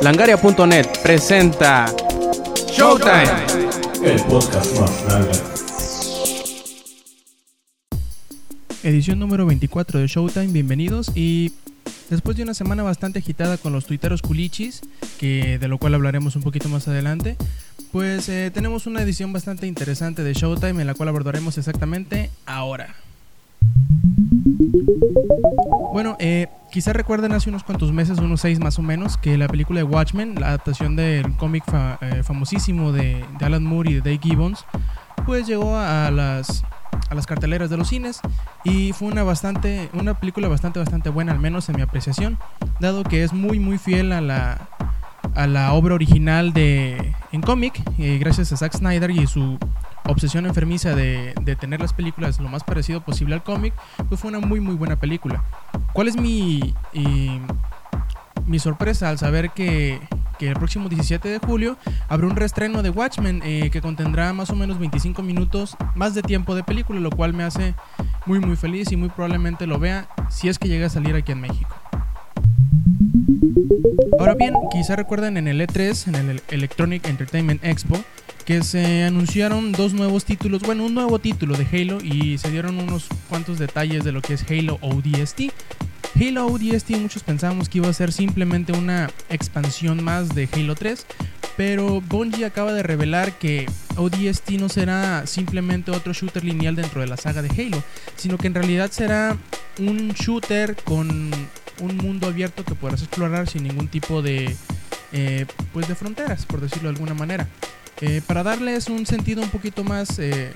Langaria.net presenta Showtime. El podcast más. Edición número 24 de Showtime, bienvenidos y después de una semana bastante agitada con los tuiteros culichis, que de lo cual hablaremos un poquito más adelante, pues eh, tenemos una edición bastante interesante de Showtime en la cual abordaremos exactamente ahora. Bueno, eh, quizá recuerden hace unos cuantos meses, unos seis más o menos, que la película de Watchmen, la adaptación del cómic eh, famosísimo de, de Alan Moore y de Dave Gibbons, pues llegó a las, a las carteleras de los cines y fue una bastante una película bastante bastante buena al menos en mi apreciación dado que es muy muy fiel a la a la obra original de en cómic eh, gracias a Zack Snyder y su obsesión enfermiza de, de tener las películas lo más parecido posible al cómic pues fue una muy muy buena película ¿cuál es mi y- mi sorpresa al saber que, que el próximo 17 de julio habrá un reestreno de Watchmen eh, que contendrá más o menos 25 minutos más de tiempo de película, lo cual me hace muy muy feliz y muy probablemente lo vea si es que llega a salir aquí en México. Ahora bien, quizá recuerden en el E3, en el Electronic Entertainment Expo, que se anunciaron dos nuevos títulos, bueno, un nuevo título de Halo y se dieron unos cuantos detalles de lo que es Halo ODST. Halo ODST muchos pensamos que iba a ser simplemente una expansión más de Halo 3, pero Bungie acaba de revelar que ODST no será simplemente otro shooter lineal dentro de la saga de Halo, sino que en realidad será un shooter con un mundo abierto que podrás explorar sin ningún tipo de, eh, pues de fronteras, por decirlo de alguna manera. Eh, para darles un sentido un poquito más, eh,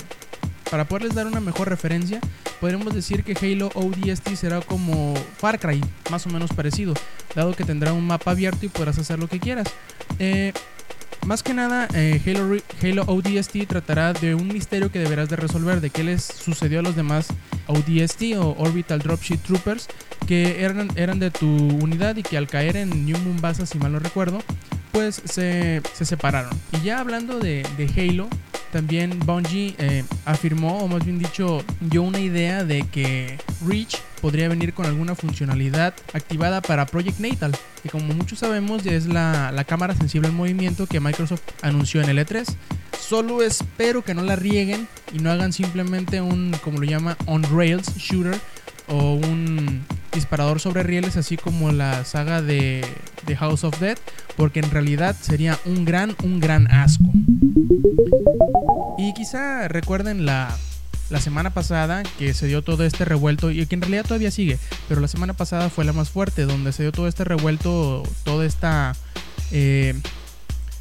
para poderles dar una mejor referencia, podremos decir que Halo ODST será como Far Cry, más o menos parecido, dado que tendrá un mapa abierto y podrás hacer lo que quieras. Eh, más que nada, eh, Halo, Halo ODST tratará de un misterio que deberás de resolver, de qué les sucedió a los demás ODST o Orbital Dropship Troopers, que eran, eran de tu unidad y que al caer en New Mombasa, si mal no recuerdo, pues se, se separaron. Y ya hablando de, de Halo, también Bungie eh, afirmó, o más bien dicho, dio una idea de que Reach podría venir con alguna funcionalidad activada para Project Natal, que como muchos sabemos es la, la cámara sensible al movimiento que Microsoft anunció en el E3. Solo espero que no la rieguen y no hagan simplemente un, como lo llama, on-rails shooter o un disparador sobre rieles así como la saga de, de House of Dead, porque en realidad sería un gran, un gran asco. Y quizá recuerden la, la semana pasada que se dio todo este revuelto y que en realidad todavía sigue, pero la semana pasada fue la más fuerte, donde se dio todo este revuelto, toda esta eh,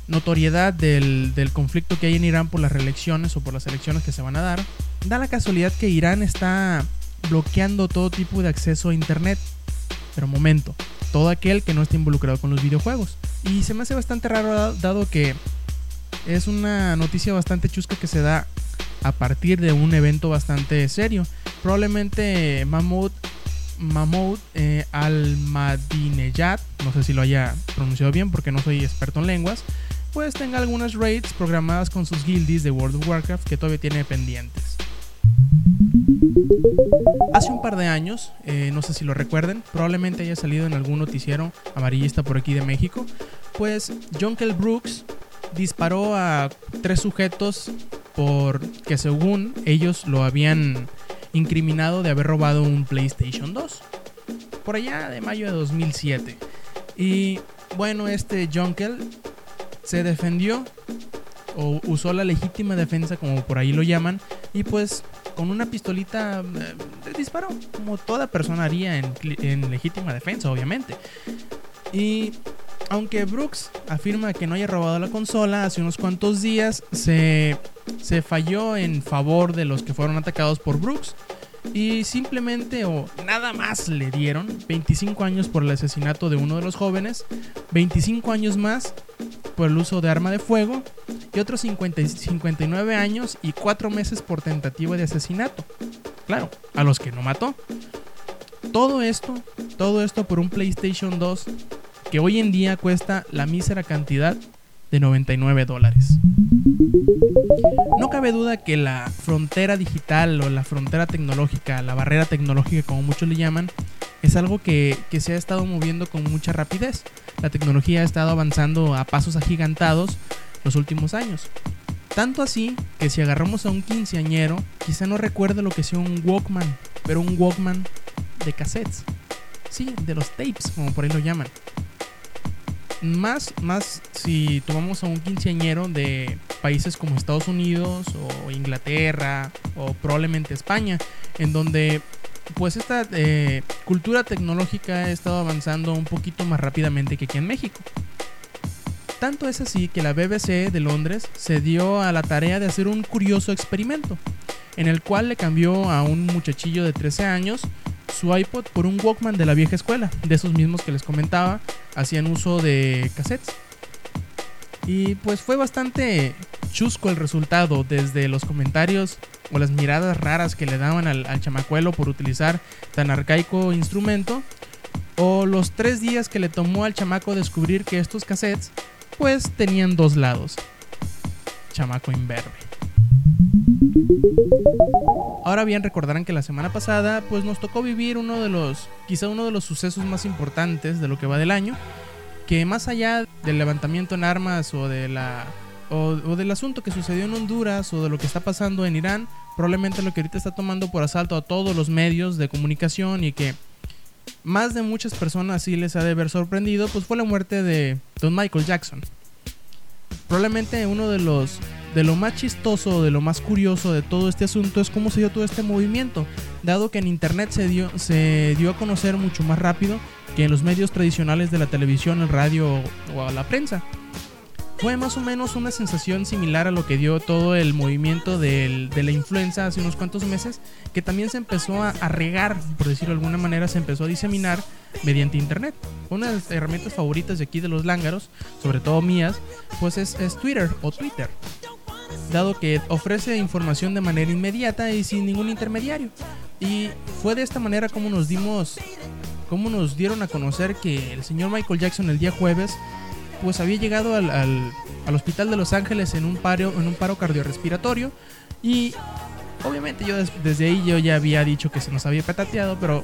notoriedad del, del conflicto que hay en Irán por las reelecciones o por las elecciones que se van a dar. Da la casualidad que Irán está bloqueando todo tipo de acceso a Internet. Pero momento, todo aquel que no esté involucrado con los videojuegos. Y se me hace bastante raro da- dado que es una noticia bastante chusca que se da a partir de un evento bastante serio. Probablemente Mahmoud, Mahmoud eh, Al-Madinejad, no sé si lo haya pronunciado bien porque no soy experto en lenguas, pues tenga algunas raids programadas con sus guildies de World of Warcraft que todavía tiene pendientes. Hace un par de años, eh, no sé si lo recuerden, probablemente haya salido en algún noticiero amarillista por aquí de México, pues John Kell Brooks disparó a tres sujetos por que según ellos lo habían incriminado de haber robado un PlayStation 2 por allá de mayo de 2007 y bueno este John Kell se defendió o usó la legítima defensa como por ahí lo llaman y pues con una pistolita eh, disparó como toda persona haría en legítima defensa obviamente y aunque Brooks afirma que no haya robado la consola, hace unos cuantos días se, se falló en favor de los que fueron atacados por Brooks. Y simplemente o nada más le dieron 25 años por el asesinato de uno de los jóvenes, 25 años más por el uso de arma de fuego y otros 50 y 59 años y 4 meses por tentativa de asesinato. Claro, a los que no mató. Todo esto, todo esto por un PlayStation 2 que hoy en día cuesta la mísera cantidad de 99 dólares. No cabe duda que la frontera digital o la frontera tecnológica, la barrera tecnológica como muchos le llaman, es algo que, que se ha estado moviendo con mucha rapidez. la tecnología ha estado avanzando a pasos agigantados los últimos años. Tanto así que si agarramos a un quinceañero, quizá no recuerde lo que sea un Walkman, pero un Walkman de cassettes. Sí, de los tapes, como por ahí lo llaman. Más, más si tomamos a un quinceañero de países como Estados Unidos o Inglaterra o probablemente España, en donde pues esta eh, cultura tecnológica ha estado avanzando un poquito más rápidamente que aquí en México. Tanto es así que la BBC de Londres se dio a la tarea de hacer un curioso experimento, en el cual le cambió a un muchachillo de 13 años su iPod por un Walkman de la vieja escuela, de esos mismos que les comentaba, hacían uso de cassettes. Y pues fue bastante chusco el resultado, desde los comentarios o las miradas raras que le daban al, chamacuelo por utilizar tan arcaico instrumento, o los tres días que le tomó al chamaco descubrir que estos cassettes pues tenían dos lados. Chamaco imberbe. Ahora bien, recordarán que la semana pasada pues nos tocó vivir uno de los, quizá uno de los sucesos más importantes de lo que va del año, que más allá del levantamiento en armas o de la o, o, del asunto que sucedió en Honduras o de lo que está pasando en Irán, probablemente lo que ahorita está tomando por asalto a todos los medios de comunicación y que más de muchas personas sí les ha de haber sorprendido, pues fue la muerte de Don Michael Jackson. Probablemente uno de los de lo más chistoso, de lo más curioso de todo este asunto es cómo se dio todo este movimiento, dado que en internet se dio, se dio a conocer mucho más rápido que en los medios tradicionales de la televisión, el radio o a la prensa fue más o menos una sensación similar a lo que dio todo el movimiento de la influenza hace unos cuantos meses, que también se empezó a, a, regar, por decirlo de alguna manera, se empezó a diseminar mediante internet. Una de las herramientas favoritas de aquí de los lángaros, sobre todo mías, pues es, es Twitter o Twitter dado que ofrece información de manera inmediata y sin ningún intermediario. Y fue de esta manera como nos dimos, como nos dieron a conocer que el señor Michael Jackson el día jueves pues había llegado al, al, al, hospital de Los Ángeles en un paro, en un paro cardiorrespiratorio y obviamente yo des, desde ahí yo ya había dicho que se nos había petateado, pero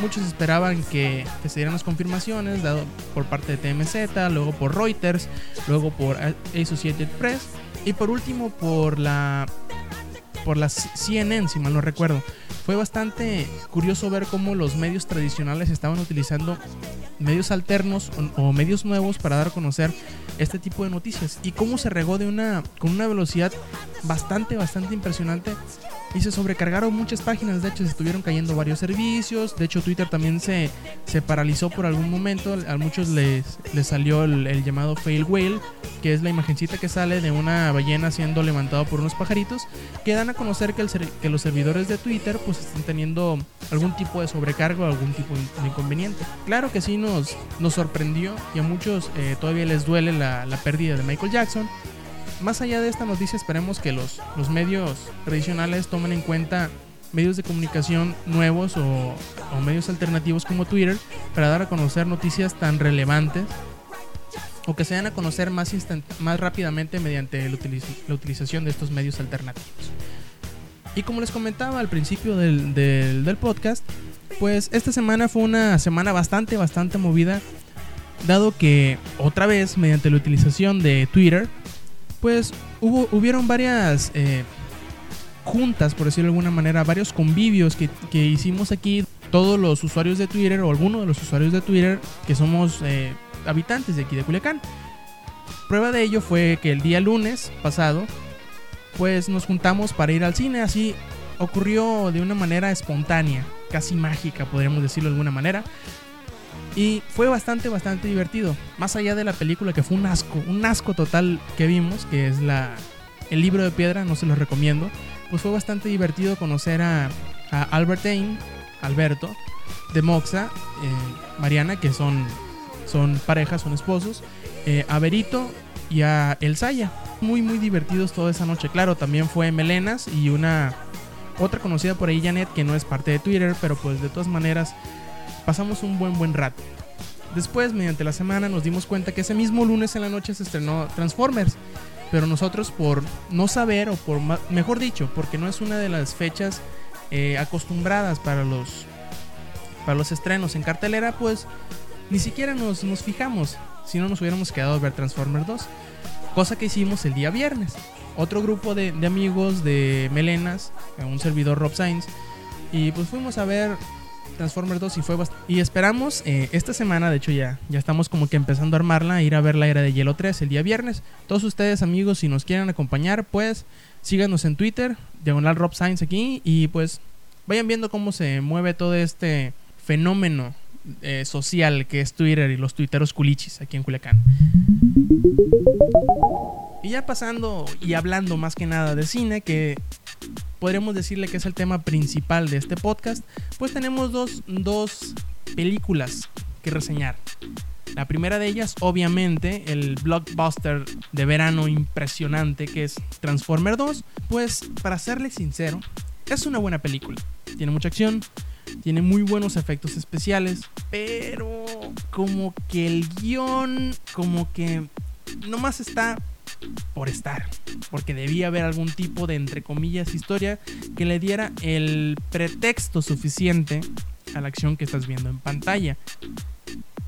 muchos esperaban que, que, se dieran las confirmaciones dado por parte de TMZ, luego por Reuters, luego por Associated Press y por último por la por la CNN, si mal no recuerdo. Fue bastante curioso ver cómo los medios tradicionales estaban utilizando medios alternos o, o, medios nuevos para dar a conocer este tipo de noticias. Y cómo se regó de una con una velocidad bastante bastante impresionante. Y se sobrecargaron muchas páginas, de hecho se estuvieron cayendo varios servicios, de hecho Twitter también se, se paralizó por algún momento, a muchos les, les salió el, el, llamado fail whale, que es la imagencita que sale de una ballena siendo levantado por unos pajaritos, que dan a conocer que, el, que los servidores de Twitter pues están teniendo algún tipo de sobrecargo, algún tipo de inconveniente. Claro que sí nos, nos sorprendió y a muchos eh, todavía les duele la, la pérdida de Michael Jackson, más allá de esta noticia, esperemos que los, los medios tradicionales tomen en cuenta medios de comunicación nuevos o, o, medios alternativos como Twitter para dar a conocer noticias tan relevantes o que se den a conocer más, más rápidamente mediante el utiliz la utilización de estos medios alternativos. Y como les comentaba al principio del, del, podcast, pues esta semana fue una semana bastante, bastante movida, dado que otra vez mediante la utilización de Twitter, pues hubo, hubieron varias eh, juntas, por decirlo de alguna manera, varios convivios que, que, hicimos aquí todos los usuarios de Twitter o algunos de los usuarios de Twitter que somos eh, habitantes de aquí de Culiacán. Prueba de ello fue que el día lunes pasado, pues nos juntamos para ir al cine, así ocurrió de una manera espontánea, casi mágica, podríamos decirlo de alguna manera. Y fue bastante, bastante divertido. Más allá de la película que fue un asco, un asco total que vimos, que es la El libro de piedra, no se los recomiendo. Pues fue bastante divertido conocer a, a Albertine, Alberto, de Moxa, eh, Mariana, que son, son parejas, son esposos, eh, a Berito y a El Saya. Muy, muy divertidos toda esa noche. Claro, también fue Melenas y una otra conocida por ahí, Janet, que no es parte de Twitter, pero pues de todas maneras pasamos un buen buen rato. Después, mediante la semana, nos dimos cuenta que ese mismo lunes en la noche se estrenó Transformers. Pero nosotros por no saber, o por mejor dicho, porque no es una de las fechas eh, acostumbradas para los, para los estrenos en cartelera, pues ni siquiera nos, nos fijamos. si no nos hubiéramos quedado a ver Transformers 2. Cosa que hicimos el día viernes. Otro grupo de, amigos de Melenas, un servidor Rob Sainz, y pues fuimos a ver Transformers 2 y fue Y esperamos eh, esta semana, de hecho ya, ya estamos como que empezando a armarla, ir a ver la era de Hielo 3 el día viernes. Todos ustedes amigos, si nos quieren acompañar, pues síganos en Twitter, diagonal Rob Sainz aquí, y pues vayan viendo cómo se mueve todo este fenómeno eh, social que es Twitter y los tuiteros culichis aquí en Culiacán. Y ya pasando y hablando más que nada de cine, que podríamos decirle que es el tema principal de este podcast, pues tenemos dos, dos películas que reseñar. La primera de ellas, obviamente, el blockbuster de verano impresionante que es Transformer 2. Pues, para serle sincero, es una buena película. Tiene mucha acción, tiene muy buenos efectos especiales, pero como que el guion, como que nomás está por estar, porque debía haber algún tipo de, entre comillas, historia que le diera el pretexto suficiente a la acción que estás viendo en pantalla.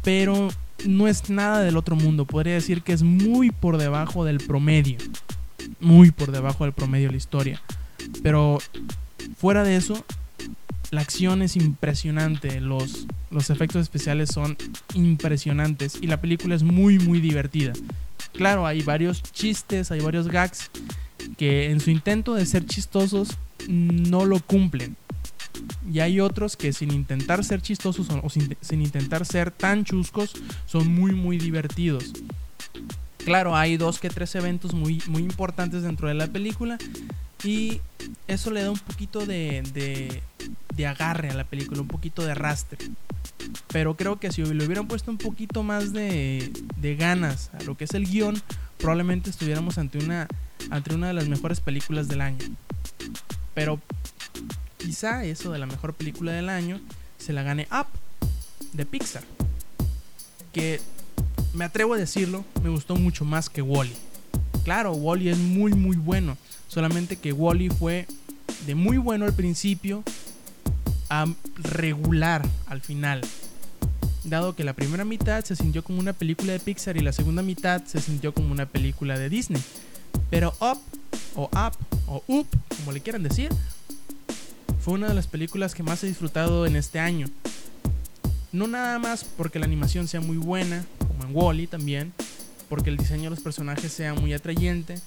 Pero no es nada del otro mundo, podría decir que es muy por debajo del promedio, muy por debajo del promedio de la historia. Pero fuera de eso, la acción es impresionante, los, los efectos especiales son impresionantes. Y la película es muy muy divertida claro, hay varios chistes, hay varios gags que en su intento de ser chistosos no lo cumplen. Y hay otros que sin intentar ser chistosos o, sin, intentar ser tan chuscos son muy muy divertidos. Claro, hay dos que tres eventos muy, muy importantes dentro de la película y eso le da un poquito de, de, de agarre a la película, un poquito de arrastre. Pero creo que si le hubieran puesto un poquito más de, de ganas a lo que es el guion, probablemente estuviéramos ante una, ante una de las mejores películas del año. Pero quizá eso de la mejor película del año se la gane Up de Pixar. Que me atrevo a decirlo, me gustó mucho más que Wally. Claro, Wally es muy muy bueno. Solamente que Wally fue de muy bueno al principio a regular al final. Dado que la primera mitad se sintió como una película de Pixar y la segunda mitad se sintió como una película de Disney. Pero Up, o Up, o Up, como le quieran decir, fue una de las películas que más he disfrutado en este año. No nada más porque la animación sea muy buena, como en Wally también, porque el diseño de los personajes sea muy atrayente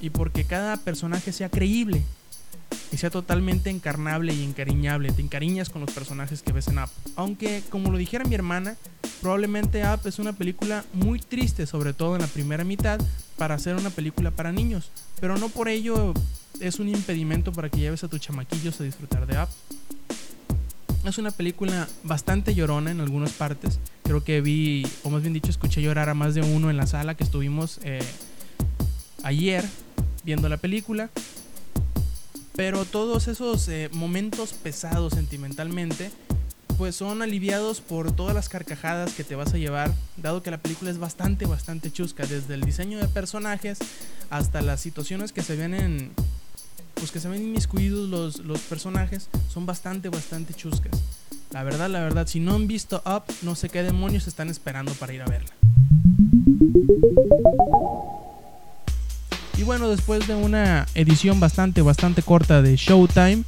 y porque cada personaje sea creíble y sea totalmente encarnable y encariñable. Te encariñas con los personajes que ves en Up. Aunque, como lo dijera mi hermana, probablemente Up es una película muy triste, sobre todo en la primera mitad, para ser una película para niños. Pero no por ello es un impedimento para que lleves a tus chamaquillos a disfrutar de Up. Es una película bastante llorona en algunas partes. Creo que vi, o más bien dicho, escuché llorar a más de uno en la sala que estuvimos eh, ayer viendo la película. Pero todos esos eh, momentos pesados sentimentalmente, pues son aliviados por todas las carcajadas que te vas a llevar, dado que la película es bastante, bastante chusca, desde el diseño de personajes hasta las situaciones que se ven en, pues que se ven inmiscuidos los, los personajes, son bastante, bastante chuscas. La verdad, la verdad, si no han visto Up, no sé qué demonios están esperando para ir a verla. Y bueno, después de una edición bastante, bastante corta de Showtime,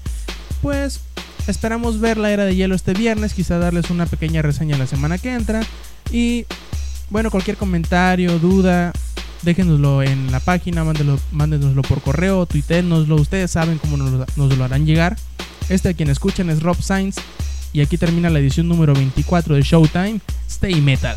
pues esperamos ver la era de hielo este viernes, quizá darles una pequeña reseña la semana que entra. Y bueno, cualquier comentario, duda, déjenoslo en la página, mándenoslo, por correo, tuitenoslo, ustedes saben cómo nos, nos, lo harán llegar. Este a quien escuchan es Rob Sainz y aquí termina la edición número 24 de Showtime, Stay Metal.